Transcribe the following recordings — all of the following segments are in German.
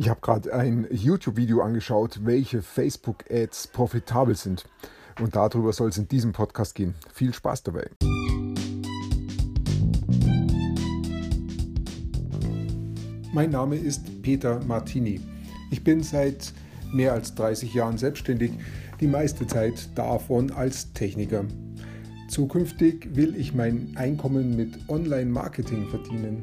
Ich habe gerade ein YouTube-Video angeschaut, welche Facebook-Ads profitabel sind. Und darüber soll es in diesem Podcast gehen. Viel Spaß dabei. Mein Name ist Peter Martini. Ich bin seit mehr als 30 Jahren selbstständig, die meiste Zeit davon als Techniker. Zukünftig will ich mein Einkommen mit Online-Marketing verdienen.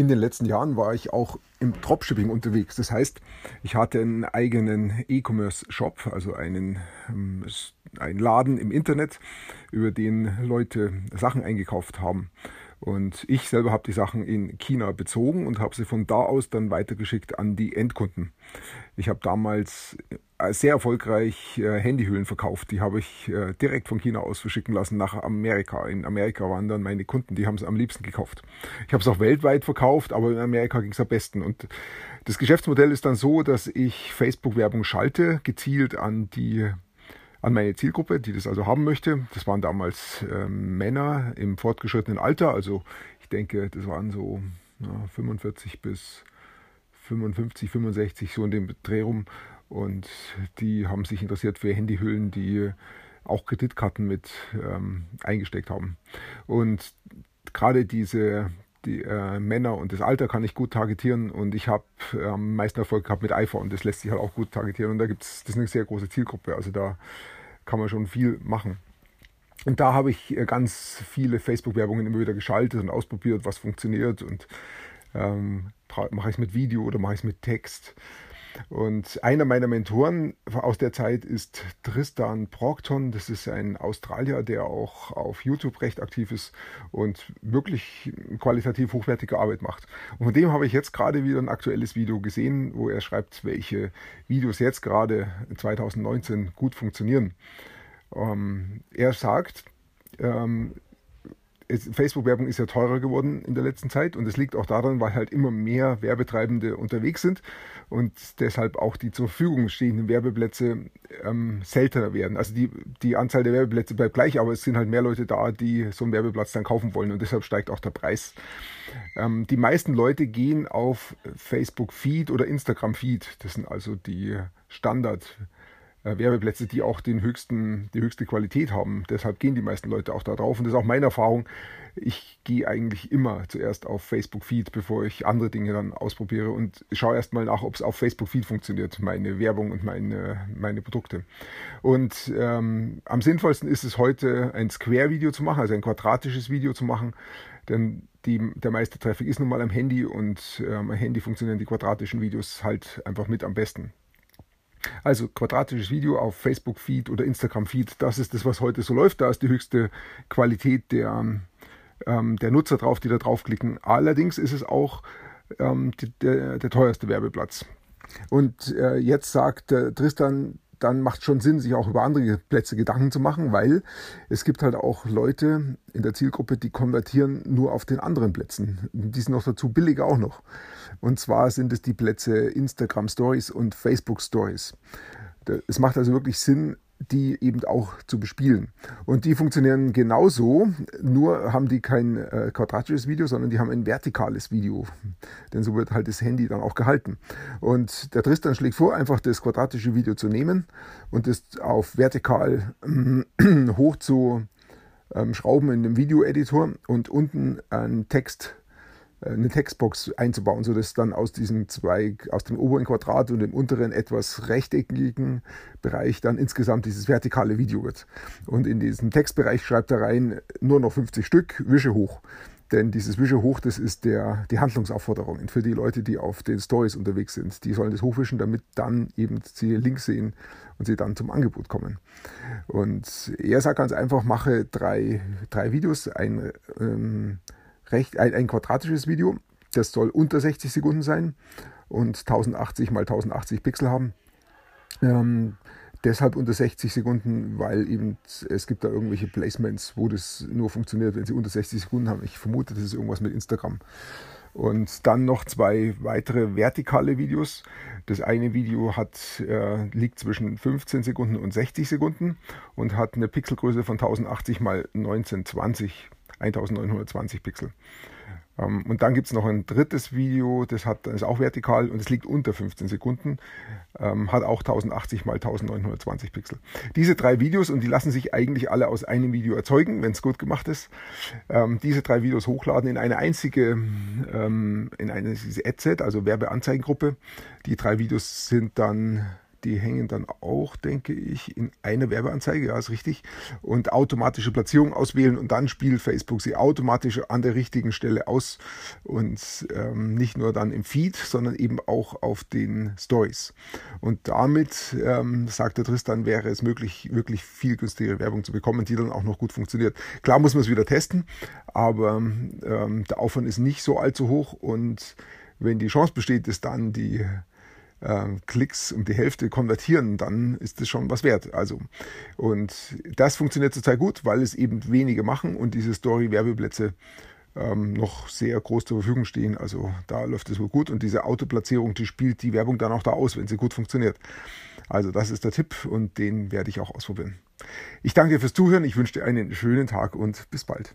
In den letzten Jahren war ich auch im Dropshipping unterwegs. Das heißt, ich hatte einen eigenen E-Commerce-Shop, also einen, ähm, einen Laden im Internet, über den Leute Sachen eingekauft haben. Und ich selber habe die Sachen in China bezogen und habe sie von da aus dann weitergeschickt an die Endkunden. Ich habe damals äh, sehr erfolgreich äh, Handyhüllen verkauft. Die habe ich äh, direkt von China aus verschicken lassen nach Amerika. In Amerika waren dann meine Kunden, die haben es am liebsten gekauft. Ich habe es auch weltweit verkauft, aber in Amerika ging es am besten. Und das Geschäftsmodell ist dann so, dass ich Facebook-Werbung schalte, gezielt an die an meine Zielgruppe, die das also haben möchte. Das waren damals äh, Männer im fortgeschrittenen Alter, also ich denke, das waren so ja, 45 bis 55, 65, so in dem Dreh rum. Und die haben sich interessiert für Handyhüllen, die auch Kreditkarten mit ähm, eingesteckt haben. Und gerade diese die äh, Männer und das Alter kann ich gut targetieren und ich habe äh, am meisten Erfolg gehabt mit iPhone. Das lässt sich halt auch gut targetieren und da gibt es, das ist eine sehr große Zielgruppe. Also da kann man schon viel machen. Und da habe ich äh, ganz viele Facebook-Werbungen immer wieder geschaltet und ausprobiert, was funktioniert und ähm, mache ich es mit Video oder mache ich es mit Text. Und einer meiner Mentoren aus der Zeit ist Tristan Procton. Das ist ein Australier, der auch auf YouTube recht aktiv ist und wirklich qualitativ hochwertige Arbeit macht. Und von dem habe ich jetzt gerade wieder ein aktuelles Video gesehen, wo er schreibt, welche Videos jetzt gerade 2019 gut funktionieren. Ähm, er sagt, ähm, Facebook-Werbung ist ja teurer geworden in der letzten Zeit und es liegt auch daran, weil halt immer mehr Werbetreibende unterwegs sind und deshalb auch die zur Verfügung stehenden Werbeplätze ähm, seltener werden. Also die, die Anzahl der Werbeplätze bleibt gleich, aber es sind halt mehr Leute da, die so einen Werbeplatz dann kaufen wollen und deshalb steigt auch der Preis. Ähm, die meisten Leute gehen auf Facebook-Feed oder Instagram-Feed. Das sind also die Standard- äh, Werbeplätze, die auch den höchsten, die höchste Qualität haben. Deshalb gehen die meisten Leute auch da drauf. Und das ist auch meine Erfahrung. Ich gehe eigentlich immer zuerst auf Facebook Feed, bevor ich andere Dinge dann ausprobiere und schaue erstmal nach, ob es auf Facebook Feed funktioniert, meine Werbung und meine, meine Produkte. Und ähm, am sinnvollsten ist es heute, ein Square-Video zu machen, also ein quadratisches Video zu machen, denn die, der meiste Traffic ist nun mal am Handy und ähm, am Handy funktionieren die quadratischen Videos halt einfach mit am besten. Also quadratisches Video auf Facebook-Feed oder Instagram-Feed, das ist das, was heute so läuft. Da ist die höchste Qualität der, ähm, der Nutzer drauf, die da draufklicken. Allerdings ist es auch ähm, die, der, der teuerste Werbeplatz. Und äh, jetzt sagt äh, Tristan, dann macht es schon Sinn, sich auch über andere Plätze Gedanken zu machen, weil es gibt halt auch Leute in der Zielgruppe, die konvertieren nur auf den anderen Plätzen. Die sind noch dazu billiger auch noch. Und zwar sind es die Plätze Instagram Stories und Facebook Stories. Es macht also wirklich Sinn, die eben auch zu bespielen. Und die funktionieren genauso, nur haben die kein äh, quadratisches Video, sondern die haben ein vertikales Video. Denn so wird halt das Handy dann auch gehalten. Und der Tristan schlägt vor, einfach das quadratische Video zu nehmen und es auf vertikal äh, hoch zu ähm, schrauben in dem Video-Editor und unten einen Text äh, eine Textbox einzubauen, sodass dann aus diesem Zweig, aus dem oberen Quadrat und dem unteren etwas rechteckigen Bereich dann insgesamt dieses vertikale Video wird. Und in diesem Textbereich schreibt er rein nur noch 50 Stück, Wische hoch. Denn dieses Wische hoch, das ist der, die Handlungsaufforderung für die Leute, die auf den Stories unterwegs sind. Die sollen das hochwischen, damit dann eben sie Links sehen und sie dann zum Angebot kommen. Und er sagt ganz einfach, mache drei, drei Videos, ein ähm, recht, ein, ein quadratisches Video. Das soll unter 60 Sekunden sein und 1080 mal 1080 Pixel haben. Ähm, deshalb unter 60 Sekunden, weil eben es gibt da irgendwelche Placements, wo das nur funktioniert, wenn sie unter 60 Sekunden haben. Ich vermute, das ist irgendwas mit Instagram. Und dann noch zwei weitere vertikale Videos. Das eine Video hat, äh, liegt zwischen 15 Sekunden und 60 Sekunden und hat eine Pixelgröße von 1080 mal 1920, 1920 Pixel. Ähm, und dann gibt es noch ein drittes Video, das hat, ist auch vertikal und es liegt unter 15 Sekunden, ähm, hat auch 1080 mal 1920 Pixel. Diese drei Videos, und die lassen sich eigentlich alle aus einem Video erzeugen, wenn es gut gemacht ist, ähm, diese drei Videos hochladen in eine einzige, ähm, in eine Adset, also Werbeanzeigengruppe. Die drei Videos sind dann die hängen dann auch, denke ich, in einer Werbeanzeige, ja, ist richtig. Und automatische Platzierung auswählen und dann spielt Facebook sie automatisch an der richtigen Stelle aus und ähm, nicht nur dann im Feed, sondern eben auch auf den Stories. Und damit, ähm, sagt der Tristan, wäre es möglich, wirklich viel günstigere Werbung zu bekommen, die dann auch noch gut funktioniert. Klar muss man es wieder testen, aber ähm, der Aufwand ist nicht so allzu hoch und wenn die Chance besteht, dass dann die Klicks um die Hälfte konvertieren, dann ist das schon was wert. Also, und das funktioniert zurzeit gut, weil es eben wenige machen und diese Story-Werbeplätze ähm, noch sehr groß zur Verfügung stehen. Also da läuft es wohl gut und diese Autoplatzierung, die spielt die Werbung dann auch da aus, wenn sie gut funktioniert. Also das ist der Tipp und den werde ich auch ausprobieren. Ich danke dir fürs Zuhören, ich wünsche dir einen schönen Tag und bis bald.